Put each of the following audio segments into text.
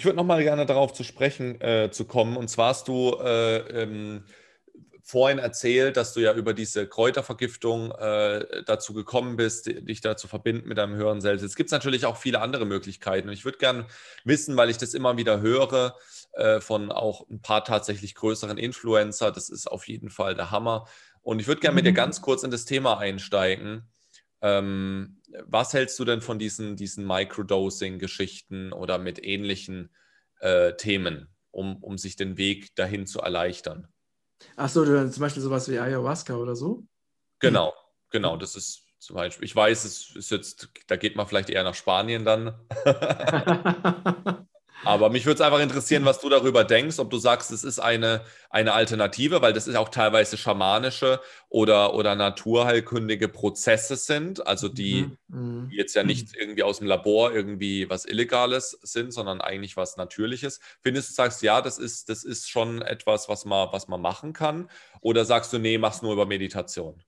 Ich würde noch mal gerne darauf zu sprechen äh, zu kommen. Und zwar hast du äh, ähm, vorhin erzählt, dass du ja über diese Kräutervergiftung äh, dazu gekommen bist, dich da zu verbinden mit deinem höheren Selbst. Jetzt gibt es natürlich auch viele andere Möglichkeiten. Und ich würde gerne wissen, weil ich das immer wieder höre äh, von auch ein paar tatsächlich größeren Influencer, das ist auf jeden Fall der Hammer. Und ich würde gerne mit dir mhm. ganz kurz in das Thema einsteigen. Ähm, was hältst du denn von diesen, diesen Microdosing-Geschichten oder mit ähnlichen äh, Themen, um, um sich den Weg dahin zu erleichtern? Achso, zum Beispiel sowas wie Ayahuasca oder so? Genau, genau. Das ist zum Beispiel, ich weiß, es ist jetzt, da geht man vielleicht eher nach Spanien dann. Aber mich würde es einfach interessieren, was du darüber denkst, ob du sagst, es ist eine, eine Alternative, weil das ist auch teilweise schamanische oder, oder naturheilkundige Prozesse sind, also die, mhm. die jetzt ja nicht irgendwie aus dem Labor irgendwie was Illegales sind, sondern eigentlich was Natürliches. Findest du, sagst, ja, das ist, das ist schon etwas, was man, was man machen kann? Oder sagst du, nee, mach's nur über Meditation?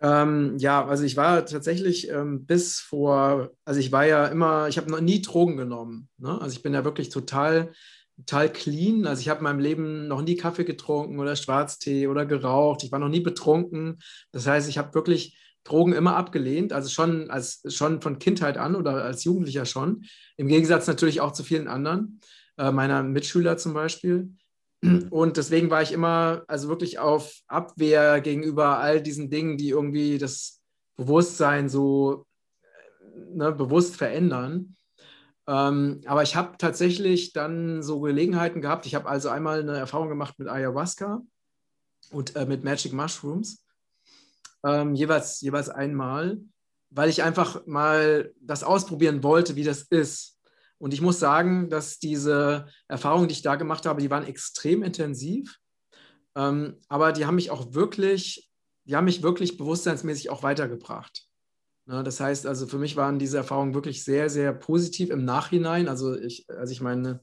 Ähm, ja, also ich war tatsächlich ähm, bis vor, also ich war ja immer, ich habe noch nie Drogen genommen. Ne? Also ich bin ja wirklich total, total clean. Also ich habe in meinem Leben noch nie Kaffee getrunken oder Schwarztee oder geraucht. Ich war noch nie betrunken. Das heißt, ich habe wirklich Drogen immer abgelehnt, also schon, als, schon von Kindheit an oder als Jugendlicher schon. Im Gegensatz natürlich auch zu vielen anderen, äh, meiner Mitschüler zum Beispiel. Und deswegen war ich immer also wirklich auf Abwehr gegenüber all diesen Dingen, die irgendwie das Bewusstsein so äh, ne, bewusst verändern. Ähm, aber ich habe tatsächlich dann so Gelegenheiten gehabt. Ich habe also einmal eine Erfahrung gemacht mit Ayahuasca und äh, mit Magic Mushrooms. Ähm, jeweils, jeweils einmal, weil ich einfach mal das ausprobieren wollte, wie das ist. Und ich muss sagen, dass diese Erfahrungen, die ich da gemacht habe, die waren extrem intensiv. Ähm, aber die haben mich auch wirklich, die haben mich wirklich bewusstseinsmäßig auch weitergebracht. Ne, das heißt, also für mich waren diese Erfahrungen wirklich sehr, sehr positiv im Nachhinein. Also ich, als ich meine,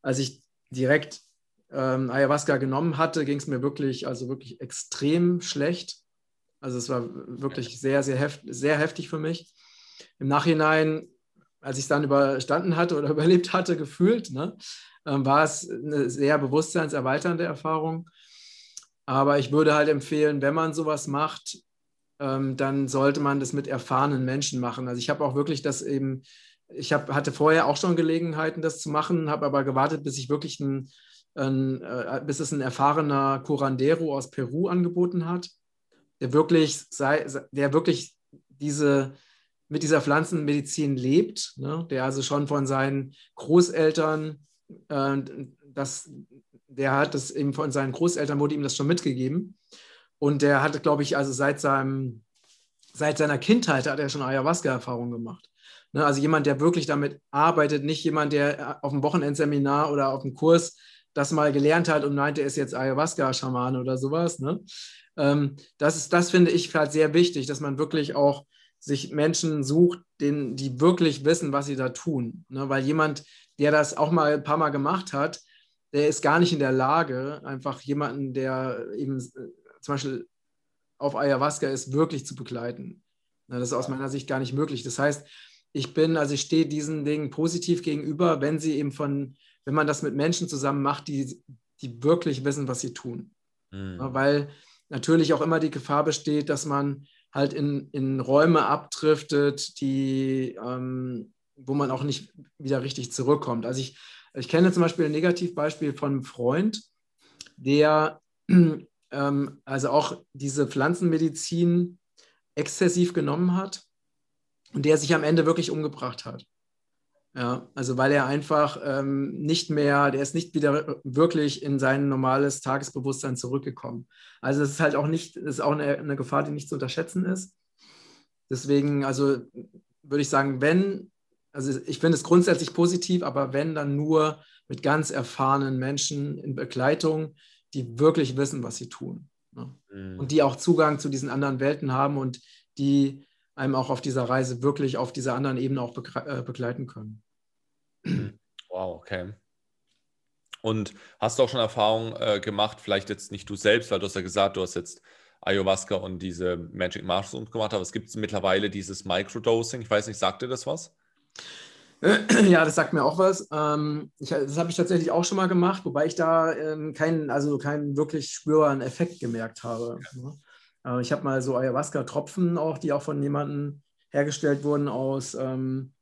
als ich direkt ähm, Ayahuasca genommen hatte, ging es mir wirklich, also wirklich extrem schlecht. Also es war wirklich sehr, sehr, heft, sehr heftig für mich. Im Nachhinein als ich es dann überstanden hatte oder überlebt hatte, gefühlt, ne, ähm, war es eine sehr bewusstseinserweiternde Erfahrung. Aber ich würde halt empfehlen, wenn man sowas macht, ähm, dann sollte man das mit erfahrenen Menschen machen. Also ich habe auch wirklich das eben, ich hab, hatte vorher auch schon Gelegenheiten, das zu machen, habe aber gewartet, bis ich wirklich ein, ein äh, bis es ein erfahrener Curandero aus Peru angeboten hat, der wirklich, sei, der wirklich diese mit dieser Pflanzenmedizin lebt, ne? der also schon von seinen Großeltern, äh, das, der hat das eben von seinen Großeltern, wurde ihm das schon mitgegeben. Und der hatte, glaube ich, also seit, seinem, seit seiner Kindheit hat er schon Ayahuasca-Erfahrung gemacht. Ne? Also jemand, der wirklich damit arbeitet, nicht jemand, der auf dem Wochenendseminar oder auf dem Kurs das mal gelernt hat und meinte, er ist jetzt Ayahuasca-Schaman oder sowas. Ne? Ähm, das, ist, das finde ich halt sehr wichtig, dass man wirklich auch sich Menschen sucht, denen, die wirklich wissen, was sie da tun. Ne? Weil jemand, der das auch mal ein paar Mal gemacht hat, der ist gar nicht in der Lage, einfach jemanden, der eben äh, zum Beispiel auf Ayahuasca ist, wirklich zu begleiten. Ne? Das ist aus meiner Sicht gar nicht möglich. Das heißt, ich bin, also ich stehe diesen Dingen positiv gegenüber, wenn sie eben von, wenn man das mit Menschen zusammen macht, die, die wirklich wissen, was sie tun. Mhm. Weil natürlich auch immer die Gefahr besteht, dass man halt in, in Räume abdriftet, die, ähm, wo man auch nicht wieder richtig zurückkommt. Also ich, ich kenne zum Beispiel ein Negativbeispiel von einem Freund, der ähm, also auch diese Pflanzenmedizin exzessiv genommen hat und der sich am Ende wirklich umgebracht hat. Ja, also weil er einfach ähm, nicht mehr, der ist nicht wieder wirklich in sein normales Tagesbewusstsein zurückgekommen. Also es ist halt auch nicht, ist auch eine, eine Gefahr, die nicht zu unterschätzen ist. Deswegen, also würde ich sagen, wenn, also ich finde es grundsätzlich positiv, aber wenn, dann nur mit ganz erfahrenen Menschen in Begleitung, die wirklich wissen, was sie tun. Ne? Mhm. Und die auch Zugang zu diesen anderen Welten haben und die einem auch auf dieser Reise wirklich auf dieser anderen Ebene auch äh, begleiten können. Wow, okay. Und hast du auch schon Erfahrungen äh, gemacht, vielleicht jetzt nicht du selbst, weil du hast ja gesagt, du hast jetzt Ayahuasca und diese Magic Mushrooms gemacht, aber es gibt mittlerweile dieses Microdosing. Ich weiß nicht, sagt dir das was? Ja, das sagt mir auch was. Ähm, ich, das habe ich tatsächlich auch schon mal gemacht, wobei ich da ähm, keinen, also keinen wirklich spürbaren Effekt gemerkt habe. Ne? Äh, ich habe mal so Ayahuasca-Tropfen auch, die auch von jemandem hergestellt wurden aus, ähm,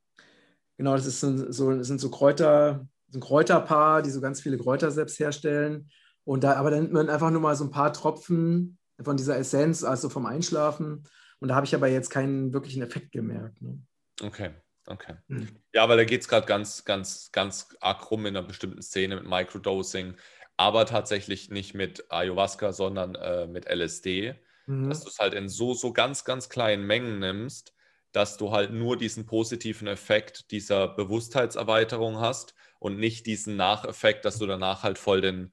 genau, das, ist so, das sind so Kräuter, ein Kräuterpaar, die so ganz viele Kräuter selbst herstellen. Und da, aber dann nimmt man einfach nur mal so ein paar Tropfen von dieser Essenz, also vom Einschlafen. Und da habe ich aber jetzt keinen wirklichen Effekt gemerkt. Ne? Okay. Okay. Mhm. Ja, weil da geht es gerade ganz, ganz, ganz arg rum in einer bestimmten Szene mit Microdosing, aber tatsächlich nicht mit Ayahuasca, sondern äh, mit LSD, mhm. dass du es halt in so, so ganz, ganz kleinen Mengen nimmst, dass du halt nur diesen positiven Effekt dieser Bewusstheitserweiterung hast und nicht diesen Nacheffekt, dass du danach halt voll den,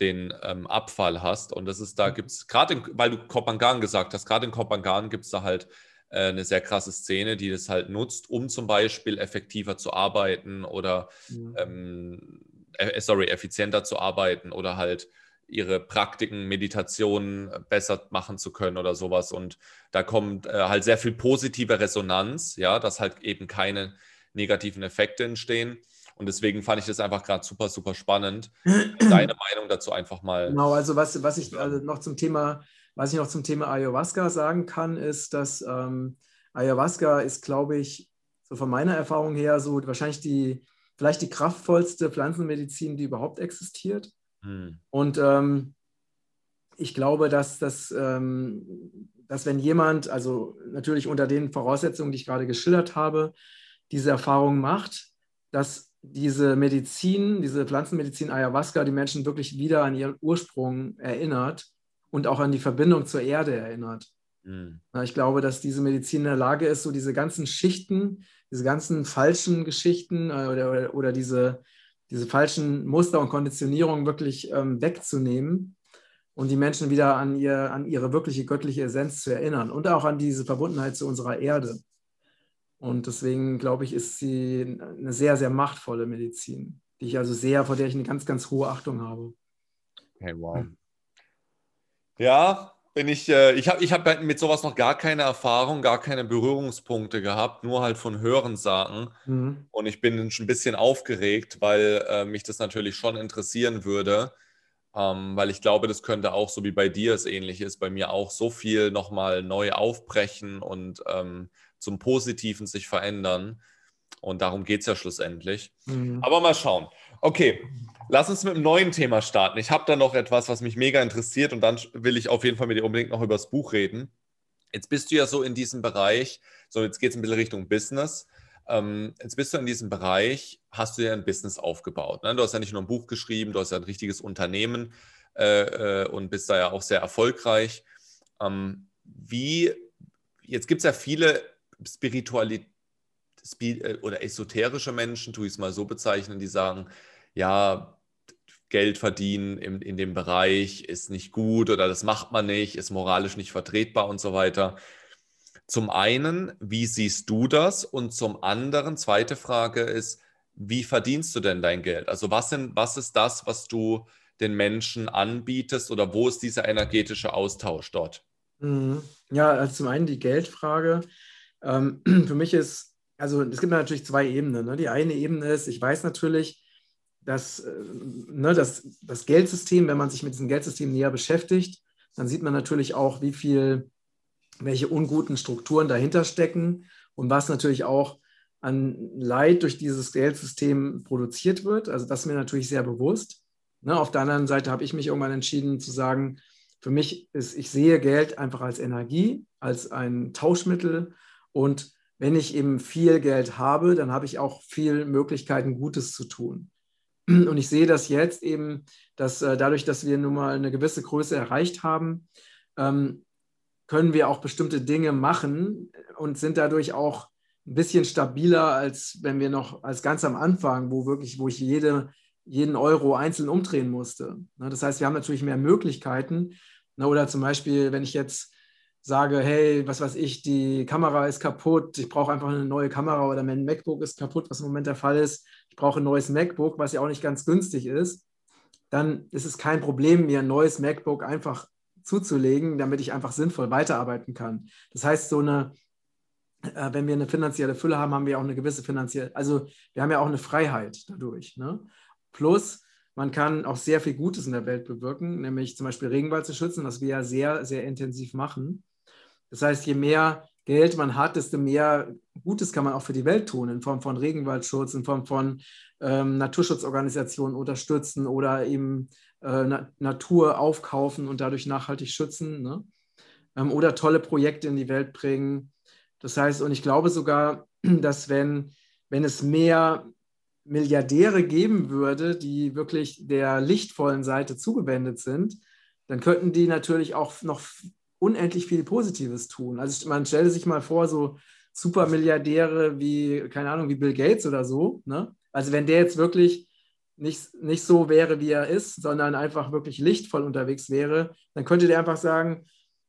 den ähm, Abfall hast. Und das ist, da mhm. gibt es, gerade weil du Kopangan gesagt hast, gerade in Kopangan gibt es da halt äh, eine sehr krasse Szene, die das halt nutzt, um zum Beispiel effektiver zu arbeiten oder mhm. ähm, äh, sorry, effizienter zu arbeiten oder halt ihre Praktiken, Meditationen besser machen zu können oder sowas. Und da kommt äh, halt sehr viel positive Resonanz, ja, dass halt eben keine negativen Effekte entstehen. Und deswegen fand ich das einfach gerade super, super spannend. Deine Meinung dazu einfach mal. Genau, also was, was ich also noch zum Thema was ich noch zum Thema Ayahuasca sagen kann, ist, dass ähm, Ayahuasca ist, glaube ich, so von meiner Erfahrung her so wahrscheinlich die, vielleicht die kraftvollste Pflanzenmedizin, die überhaupt existiert. Hm. Und ähm, ich glaube, dass, dass, ähm, dass wenn jemand, also natürlich unter den Voraussetzungen, die ich gerade geschildert habe, diese Erfahrung macht, dass diese Medizin, diese Pflanzenmedizin Ayahuasca die Menschen wirklich wieder an ihren Ursprung erinnert und auch an die Verbindung zur Erde erinnert. Mhm. Ich glaube, dass diese Medizin in der Lage ist, so diese ganzen Schichten, diese ganzen falschen Geschichten äh, oder, oder, oder diese, diese falschen Muster und Konditionierungen wirklich ähm, wegzunehmen und die Menschen wieder an, ihr, an ihre wirkliche göttliche Essenz zu erinnern und auch an diese Verbundenheit zu unserer Erde. Und deswegen glaube ich, ist sie eine sehr, sehr machtvolle Medizin, die ich also sehr, vor der ich eine ganz, ganz hohe Achtung habe. Okay, wow. Hm. Ja, bin ich, äh, ich habe ich hab mit sowas noch gar keine Erfahrung, gar keine Berührungspunkte gehabt, nur halt von Hörensagen. Mhm. Und ich bin schon ein bisschen aufgeregt, weil äh, mich das natürlich schon interessieren würde, ähm, weil ich glaube, das könnte auch, so wie bei dir es ähnlich ist, bei mir auch so viel nochmal neu aufbrechen und ähm, zum Positiven sich verändern. Und darum geht es ja schlussendlich. Mhm. Aber mal schauen. Okay, Lass uns mit einem neuen Thema starten. Ich habe da noch etwas, was mich mega interessiert und dann will ich auf jeden Fall mit dir unbedingt noch über das Buch reden. Jetzt bist du ja so in diesem Bereich, so jetzt geht es ein bisschen Richtung Business. Ähm, jetzt bist du in diesem Bereich, hast du ja ein Business aufgebaut. Ne? Du hast ja nicht nur ein Buch geschrieben, du hast ja ein richtiges Unternehmen äh, äh, und bist da ja auch sehr erfolgreich. Ähm, wie, jetzt gibt es ja viele Spiritualität äh, oder esoterische Menschen, tue ich es mal so bezeichnen, die sagen, ja, Geld verdienen in, in dem Bereich ist nicht gut oder das macht man nicht, ist moralisch nicht vertretbar und so weiter. Zum einen, wie siehst du das? Und zum anderen, zweite Frage ist, wie verdienst du denn dein Geld? Also was, sind, was ist das, was du den Menschen anbietest oder wo ist dieser energetische Austausch dort? Mhm. Ja, also zum einen die Geldfrage. Ähm, für mich ist, also es gibt natürlich zwei Ebenen. Ne? Die eine Ebene ist, ich weiß natürlich, dass äh, ne, das, das Geldsystem, wenn man sich mit diesem Geldsystem näher beschäftigt, dann sieht man natürlich auch, wie viel, welche unguten Strukturen dahinter stecken und was natürlich auch an Leid durch dieses Geldsystem produziert wird. Also das ist mir natürlich sehr bewusst. Ne, auf der anderen Seite habe ich mich irgendwann entschieden zu sagen, für mich ist, ich sehe Geld einfach als Energie, als ein Tauschmittel und wenn ich eben viel Geld habe, dann habe ich auch viel Möglichkeiten, Gutes zu tun. Und ich sehe das jetzt eben, dass äh, dadurch, dass wir nun mal eine gewisse Größe erreicht haben, ähm, können wir auch bestimmte Dinge machen und sind dadurch auch ein bisschen stabiler, als wenn wir noch als ganz am Anfang, wo wirklich, wo ich jede, jeden Euro einzeln umdrehen musste. Ne, das heißt, wir haben natürlich mehr Möglichkeiten. Ne, oder zum Beispiel, wenn ich jetzt sage, hey, was weiß ich, die Kamera ist kaputt, ich brauche einfach eine neue Kamera oder mein MacBook ist kaputt, was im Moment der Fall ist, ich brauche ein neues MacBook, was ja auch nicht ganz günstig ist, dann ist es kein Problem, mir ein neues MacBook einfach zuzulegen, damit ich einfach sinnvoll weiterarbeiten kann. Das heißt, so eine, äh, wenn wir eine finanzielle Fülle haben, haben wir auch eine gewisse finanzielle, also wir haben ja auch eine Freiheit dadurch. Ne? Plus, man kann auch sehr viel Gutes in der Welt bewirken, nämlich zum Beispiel Regenwald zu schützen, was wir ja sehr, sehr intensiv machen. Das heißt, je mehr Geld man hat, desto mehr Gutes kann man auch für die Welt tun, in Form von Regenwaldschutz, in Form von ähm, Naturschutzorganisationen unterstützen oder eben äh, Na Natur aufkaufen und dadurch nachhaltig schützen. Ne? Ähm, oder tolle Projekte in die Welt bringen. Das heißt, und ich glaube sogar, dass wenn, wenn es mehr Milliardäre geben würde, die wirklich der lichtvollen Seite zugewendet sind, dann könnten die natürlich auch noch unendlich viel Positives tun. Also man stelle sich mal vor, so Supermilliardäre wie, keine Ahnung, wie Bill Gates oder so. Ne? Also wenn der jetzt wirklich nicht, nicht so wäre, wie er ist, sondern einfach wirklich lichtvoll unterwegs wäre, dann könnte der einfach sagen,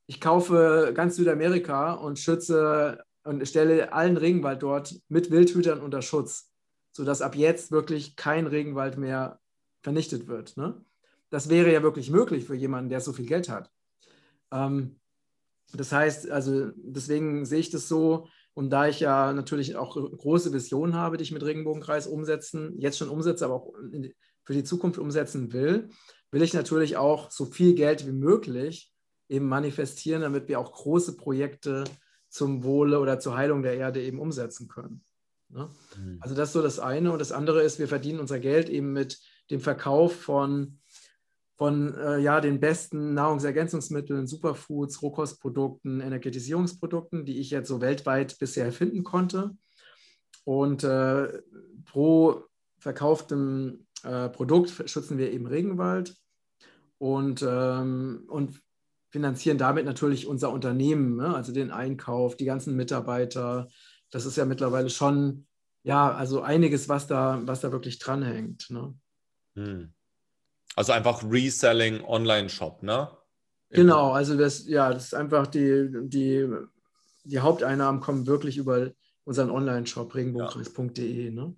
ich kaufe ganz Südamerika und schütze und stelle allen Regenwald dort mit Wildhütern unter Schutz, sodass ab jetzt wirklich kein Regenwald mehr vernichtet wird. Ne? Das wäre ja wirklich möglich für jemanden, der so viel Geld hat. Ähm, das heißt, also deswegen sehe ich das so, und da ich ja natürlich auch große Visionen habe, die ich mit Regenbogenkreis umsetzen, jetzt schon umsetze, aber auch für die Zukunft umsetzen will, will ich natürlich auch so viel Geld wie möglich eben manifestieren, damit wir auch große Projekte zum Wohle oder zur Heilung der Erde eben umsetzen können. Ne? Mhm. Also das ist so das eine. Und das andere ist, wir verdienen unser Geld eben mit dem Verkauf von von äh, ja, den besten Nahrungsergänzungsmitteln, Superfoods, Rohkostprodukten, Energetisierungsprodukten, die ich jetzt so weltweit bisher finden konnte. Und äh, pro verkauftem äh, Produkt schützen wir eben Regenwald und, ähm, und finanzieren damit natürlich unser Unternehmen, ne? also den Einkauf, die ganzen Mitarbeiter. Das ist ja mittlerweile schon, ja, also einiges, was da, was da wirklich dranhängt. Ne? Hm. Also einfach Reselling Online-Shop, ne? Genau, also das, ja, das ist einfach die, die, die Haupteinnahmen kommen wirklich über unseren Online-Shop regenbogenkreis.de, ne?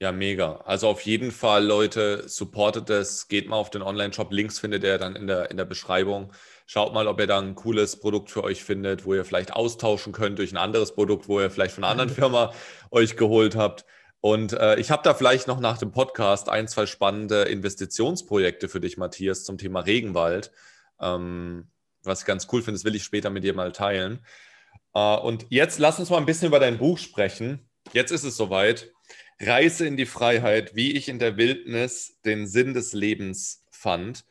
Ja, mega. Also auf jeden Fall, Leute, supportet es, geht mal auf den Online-Shop. Links findet ihr dann in der, in der Beschreibung. Schaut mal, ob ihr da ein cooles Produkt für euch findet, wo ihr vielleicht austauschen könnt durch ein anderes Produkt, wo ihr vielleicht von einer anderen Firma euch geholt habt. Und äh, ich habe da vielleicht noch nach dem Podcast ein, zwei spannende Investitionsprojekte für dich, Matthias, zum Thema Regenwald. Ähm, was ich ganz cool finde, das will ich später mit dir mal teilen. Äh, und jetzt lass uns mal ein bisschen über dein Buch sprechen. Jetzt ist es soweit. Reise in die Freiheit, wie ich in der Wildnis den Sinn des Lebens fand.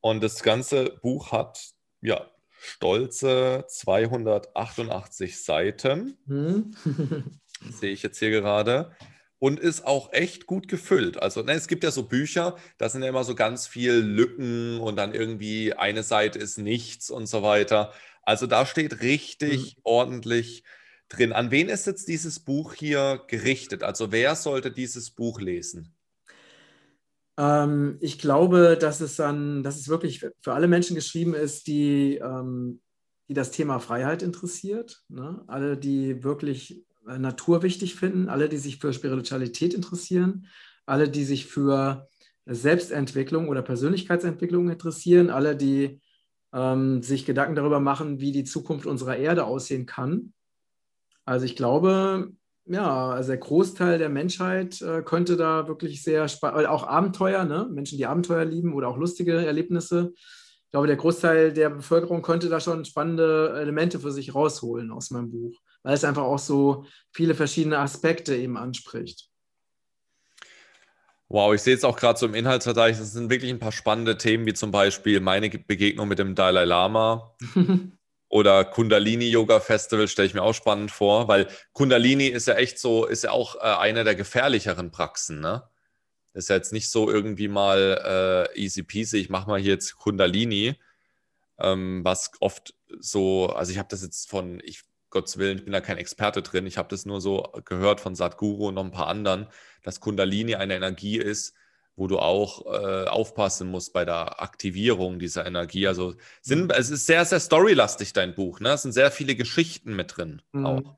Und das ganze Buch hat ja stolze 288 Seiten. Hm. Sehe ich jetzt hier gerade und ist auch echt gut gefüllt. Also ne, es gibt ja so Bücher, da sind ja immer so ganz viel Lücken und dann irgendwie eine Seite ist nichts und so weiter. Also da steht richtig mhm. ordentlich drin. An wen ist jetzt dieses Buch hier gerichtet? Also wer sollte dieses Buch lesen? Ähm, ich glaube, dass es dann, dass es wirklich für alle Menschen geschrieben ist, die, ähm, die das Thema Freiheit interessiert. Ne? Alle, die wirklich Natur wichtig finden, alle, die sich für Spiritualität interessieren, alle, die sich für Selbstentwicklung oder Persönlichkeitsentwicklung interessieren, alle, die ähm, sich Gedanken darüber machen, wie die Zukunft unserer Erde aussehen kann. Also ich glaube, ja, also der Großteil der Menschheit äh, könnte da wirklich sehr spannend, auch Abenteuer, ne? Menschen, die Abenteuer lieben oder auch lustige Erlebnisse. Ich glaube, der Großteil der Bevölkerung könnte da schon spannende Elemente für sich rausholen aus meinem Buch weil es einfach auch so viele verschiedene Aspekte eben anspricht. Wow, ich sehe jetzt auch gerade so im Inhaltsverzeichnis, es sind wirklich ein paar spannende Themen, wie zum Beispiel meine Begegnung mit dem Dalai Lama oder Kundalini Yoga Festival, stelle ich mir auch spannend vor, weil Kundalini ist ja echt so, ist ja auch äh, eine der gefährlicheren Praxen, ne? Ist ja jetzt nicht so irgendwie mal äh, easy peasy, ich mache mal hier jetzt Kundalini, ähm, was oft so, also ich habe das jetzt von, ich Gottes Willen, ich bin da kein Experte drin. Ich habe das nur so gehört von Sadhguru und noch ein paar anderen, dass Kundalini eine Energie ist, wo du auch äh, aufpassen musst bei der Aktivierung dieser Energie. Also sind, mhm. es ist sehr, sehr storylastig, dein Buch. Ne? Es sind sehr viele Geschichten mit drin. Mhm. Auch.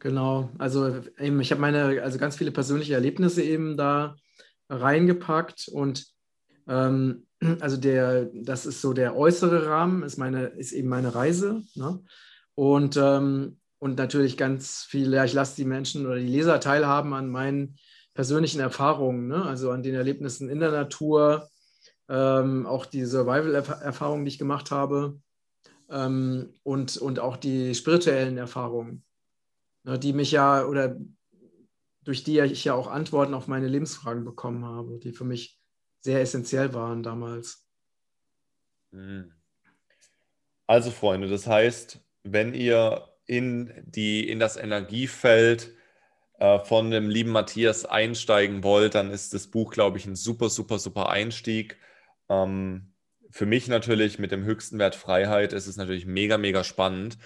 Genau, also eben, ich habe meine, also ganz viele persönliche Erlebnisse eben da reingepackt und ähm, also der, das ist so der äußere Rahmen, ist meine, ist eben meine Reise. Ne? Und, ähm, und natürlich ganz viel, ja, ich lasse die Menschen oder die Leser teilhaben an meinen persönlichen Erfahrungen, ne? also an den Erlebnissen in der Natur, ähm, auch die Survival-Erfahrungen, die ich gemacht habe ähm, und, und auch die spirituellen Erfahrungen, ne, die mich ja oder durch die ich ja auch Antworten auf meine Lebensfragen bekommen habe, die für mich sehr essentiell waren damals. Hm. Also Freunde, das heißt, wenn ihr in, die, in das Energiefeld äh, von dem lieben Matthias einsteigen wollt, dann ist das Buch, glaube ich, ein super, super, super Einstieg. Ähm, für mich natürlich mit dem höchsten Wert Freiheit ist es natürlich mega, mega spannend,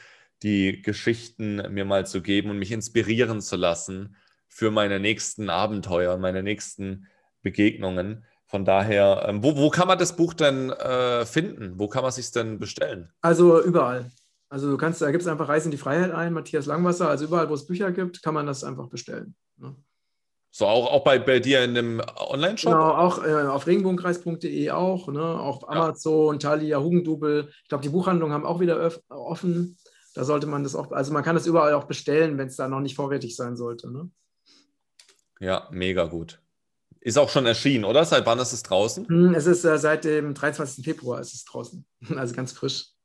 die Geschichten mir mal zu geben und mich inspirieren zu lassen für meine nächsten Abenteuer, meine nächsten Begegnungen. Von daher, ähm, wo, wo kann man das Buch denn äh, finden? Wo kann man es sich denn bestellen? Also überall. Also du kannst, da gibt es einfach Reisen in die Freiheit ein, Matthias Langwasser. Also überall, wo es Bücher gibt, kann man das einfach bestellen. Ne? So, auch, auch bei, bei dir in dem Online-Shop? Genau, auch äh, auf regenbogenkreis.de auch, ne? auf Amazon, ja. Thalia, Hugendubel. Ich glaube, die Buchhandlungen haben auch wieder offen. Da sollte man das auch, also man kann das überall auch bestellen, wenn es da noch nicht vorrätig sein sollte. Ne? Ja, mega gut. Ist auch schon erschienen, oder? Seit wann ist es draußen? Hm, es ist äh, seit dem 23. Februar ist es draußen. Also ganz frisch.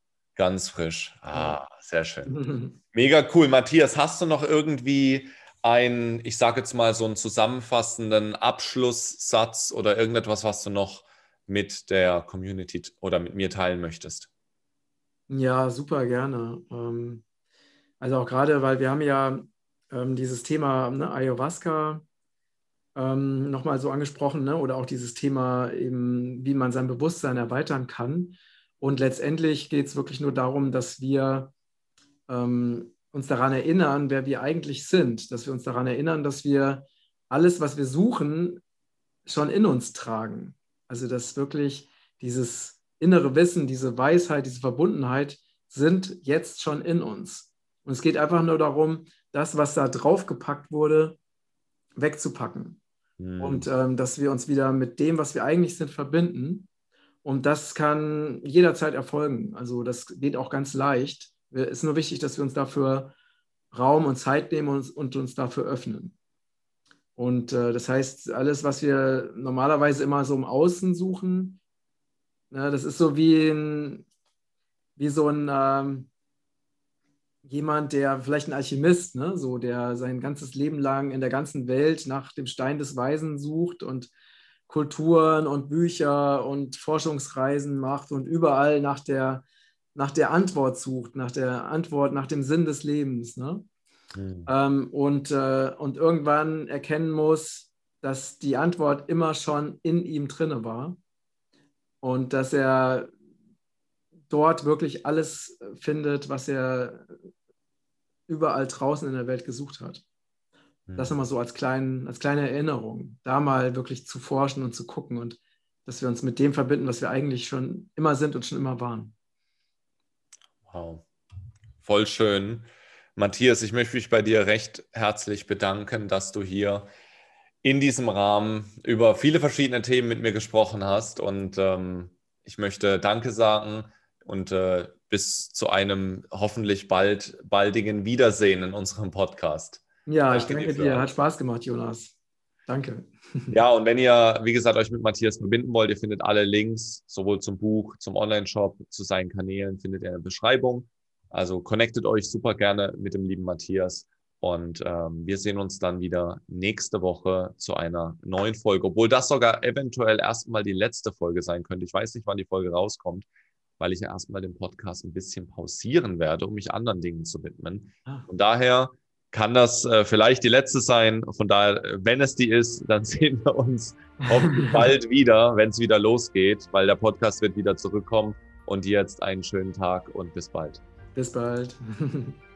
Ganz frisch. Ah, sehr schön. Mega cool. Matthias, hast du noch irgendwie einen, ich sage jetzt mal so einen zusammenfassenden Abschlusssatz oder irgendetwas, was du noch mit der Community oder mit mir teilen möchtest? Ja, super gerne. Ähm, also auch gerade, weil wir haben ja ähm, dieses Thema ne, Ayahuasca ähm, nochmal so angesprochen ne, oder auch dieses Thema eben, wie man sein Bewusstsein erweitern kann. Und letztendlich geht es wirklich nur darum, dass wir ähm, uns daran erinnern, wer wir eigentlich sind, dass wir uns daran erinnern, dass wir alles, was wir suchen, schon in uns tragen. Also dass wirklich dieses innere Wissen, diese Weisheit, diese Verbundenheit sind jetzt schon in uns. Und es geht einfach nur darum, das, was da draufgepackt wurde, wegzupacken. Mhm. Und ähm, dass wir uns wieder mit dem, was wir eigentlich sind, verbinden und das kann jederzeit erfolgen. Also das geht auch ganz leicht. Es ist nur wichtig, dass wir uns dafür Raum und Zeit nehmen und, und uns dafür öffnen. Und äh, das heißt, alles, was wir normalerweise immer so im Außen suchen, ne, das ist so wie, ein, wie so ein ähm, jemand, der vielleicht ein Alchemist, ne, so der sein ganzes Leben lang in der ganzen Welt nach dem Stein des Weisen sucht und Kulturen und Bücher und Forschungsreisen macht und überall nach der, nach der Antwort sucht, nach der Antwort, nach dem Sinn des Lebens. Ne? Mhm. Ähm, und, äh, und irgendwann erkennen muss, dass die Antwort immer schon in ihm drinne war und dass er dort wirklich alles findet, was er überall draußen in der Welt gesucht hat. Das nochmal so als, klein, als kleine Erinnerung, da mal wirklich zu forschen und zu gucken und dass wir uns mit dem verbinden, was wir eigentlich schon immer sind und schon immer waren. Wow, voll schön. Matthias, ich möchte mich bei dir recht herzlich bedanken, dass du hier in diesem Rahmen über viele verschiedene Themen mit mir gesprochen hast. Und ähm, ich möchte Danke sagen und äh, bis zu einem hoffentlich bald baldigen Wiedersehen in unserem Podcast. Ja, ich danke dir. Hat Spaß gemacht, Jonas. Danke. Ja, und wenn ihr, wie gesagt, euch mit Matthias verbinden wollt, ihr findet alle Links, sowohl zum Buch, zum Online-Shop, zu seinen Kanälen, findet ihr in der Beschreibung. Also connectet euch super gerne mit dem lieben Matthias. Und ähm, wir sehen uns dann wieder nächste Woche zu einer neuen Folge, obwohl das sogar eventuell erstmal die letzte Folge sein könnte. Ich weiß nicht, wann die Folge rauskommt, weil ich ja erstmal den Podcast ein bisschen pausieren werde, um mich anderen Dingen zu widmen. Ah. Von daher kann das äh, vielleicht die letzte sein. Von daher, wenn es die ist, dann sehen wir uns hoffentlich bald wieder, wenn es wieder losgeht, weil der Podcast wird wieder zurückkommen. Und jetzt einen schönen Tag und bis bald. Bis bald.